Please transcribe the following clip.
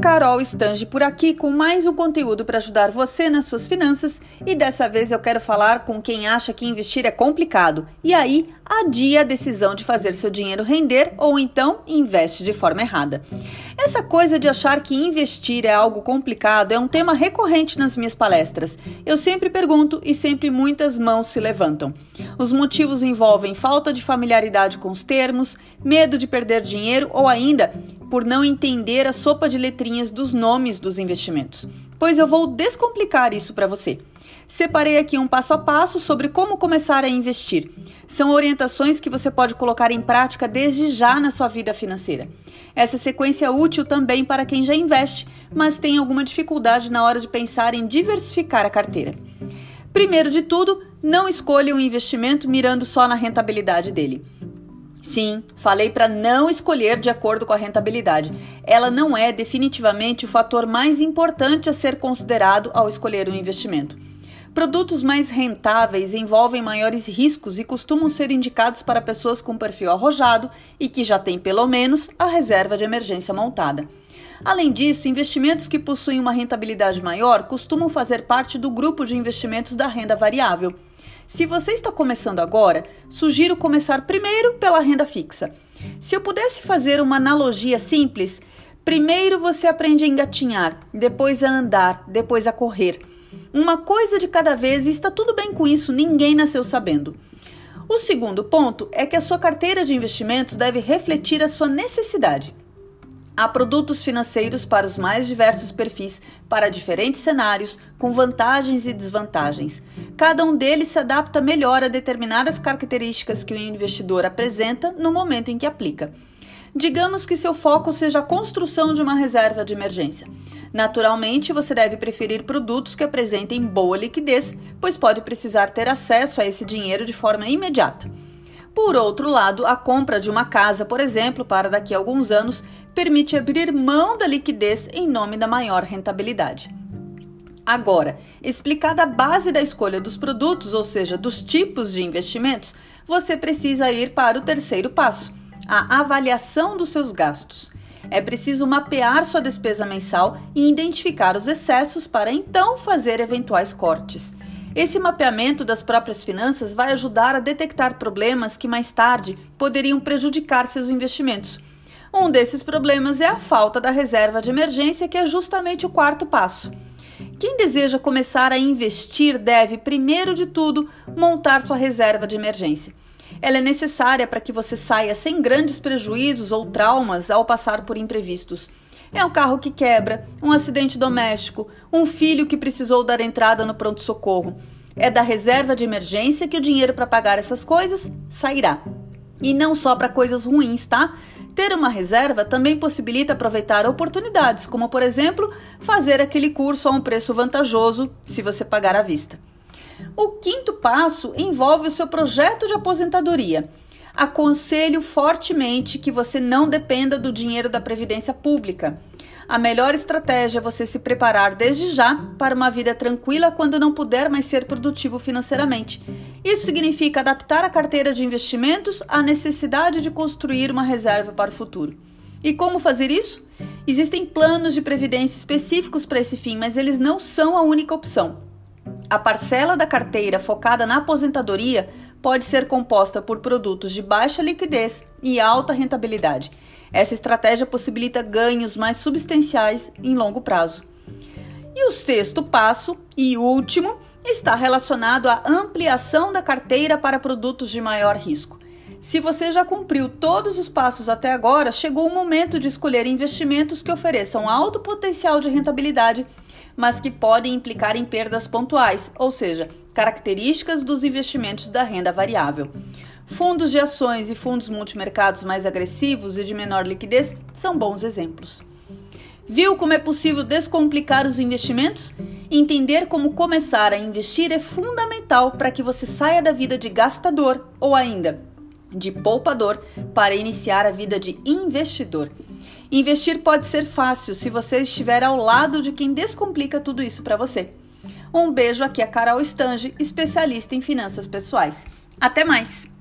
Carol Stange por aqui com mais um conteúdo para ajudar você nas suas finanças e dessa vez eu quero falar com quem acha que investir é complicado. E aí adia a decisão de fazer seu dinheiro render ou então investe de forma errada. Essa coisa de achar que investir é algo complicado é um tema recorrente nas minhas palestras. Eu sempre pergunto e sempre muitas mãos se levantam. Os motivos envolvem falta de familiaridade com os termos, medo de perder dinheiro ou ainda por não entender a sopa de letrinhas dos nomes dos investimentos. Pois eu vou descomplicar isso para você. Separei aqui um passo a passo sobre como começar a investir. São orientações que você pode colocar em prática desde já na sua vida financeira. Essa sequência é útil também para quem já investe, mas tem alguma dificuldade na hora de pensar em diversificar a carteira. Primeiro de tudo, não escolha um investimento mirando só na rentabilidade dele. Sim, falei para não escolher de acordo com a rentabilidade. Ela não é definitivamente o fator mais importante a ser considerado ao escolher um investimento. Produtos mais rentáveis envolvem maiores riscos e costumam ser indicados para pessoas com perfil arrojado e que já têm pelo menos a reserva de emergência montada. Além disso, investimentos que possuem uma rentabilidade maior costumam fazer parte do grupo de investimentos da renda variável. Se você está começando agora, sugiro começar primeiro pela renda fixa. Se eu pudesse fazer uma analogia simples, primeiro você aprende a engatinhar, depois a andar, depois a correr. Uma coisa de cada vez e está tudo bem com isso, ninguém nasceu sabendo. O segundo ponto é que a sua carteira de investimentos deve refletir a sua necessidade. Há produtos financeiros para os mais diversos perfis, para diferentes cenários, com vantagens e desvantagens. Cada um deles se adapta melhor a determinadas características que o investidor apresenta no momento em que aplica. Digamos que seu foco seja a construção de uma reserva de emergência. Naturalmente, você deve preferir produtos que apresentem boa liquidez, pois pode precisar ter acesso a esse dinheiro de forma imediata. Por outro lado, a compra de uma casa, por exemplo, para daqui a alguns anos, permite abrir mão da liquidez em nome da maior rentabilidade. Agora, explicada a base da escolha dos produtos, ou seja, dos tipos de investimentos, você precisa ir para o terceiro passo, a avaliação dos seus gastos. É preciso mapear sua despesa mensal e identificar os excessos para então fazer eventuais cortes. Esse mapeamento das próprias finanças vai ajudar a detectar problemas que mais tarde poderiam prejudicar seus investimentos. Um desses problemas é a falta da reserva de emergência, que é justamente o quarto passo. Quem deseja começar a investir deve, primeiro de tudo, montar sua reserva de emergência. Ela é necessária para que você saia sem grandes prejuízos ou traumas ao passar por imprevistos. É um carro que quebra, um acidente doméstico, um filho que precisou dar entrada no pronto-socorro. É da reserva de emergência que o dinheiro para pagar essas coisas sairá. E não só para coisas ruins, tá? Ter uma reserva também possibilita aproveitar oportunidades, como por exemplo, fazer aquele curso a um preço vantajoso se você pagar à vista. O quinto passo envolve o seu projeto de aposentadoria aconselho fortemente que você não dependa do dinheiro da Previdência Pública. A melhor estratégia é você se preparar desde já para uma vida tranquila quando não puder mais ser produtivo financeiramente. Isso significa adaptar a carteira de investimentos à necessidade de construir uma reserva para o futuro. E como fazer isso? Existem planos de previdência específicos para esse fim, mas eles não são a única opção. A parcela da carteira focada na aposentadoria pode ser composta por produtos de baixa liquidez e alta rentabilidade. Essa estratégia possibilita ganhos mais substanciais em longo prazo. E o sexto passo e último está relacionado à ampliação da carteira para produtos de maior risco. Se você já cumpriu todos os passos até agora, chegou o momento de escolher investimentos que ofereçam alto potencial de rentabilidade mas que podem implicar em perdas pontuais, ou seja, características dos investimentos da renda variável. Fundos de ações e fundos multimercados mais agressivos e de menor liquidez são bons exemplos. Viu como é possível descomplicar os investimentos? Entender como começar a investir é fundamental para que você saia da vida de gastador ou ainda de poupador para iniciar a vida de investidor. Investir pode ser fácil se você estiver ao lado de quem descomplica tudo isso para você. Um beijo aqui a Carol Stange, especialista em finanças pessoais. Até mais!